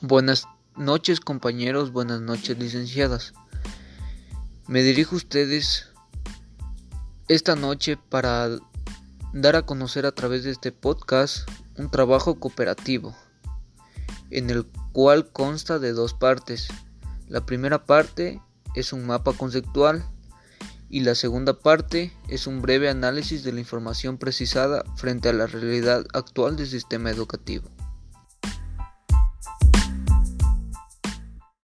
Buenas noches compañeros, buenas noches licenciadas. Me dirijo a ustedes esta noche para dar a conocer a través de este podcast un trabajo cooperativo, en el cual consta de dos partes. La primera parte es un mapa conceptual y la segunda parte es un breve análisis de la información precisada frente a la realidad actual del sistema educativo.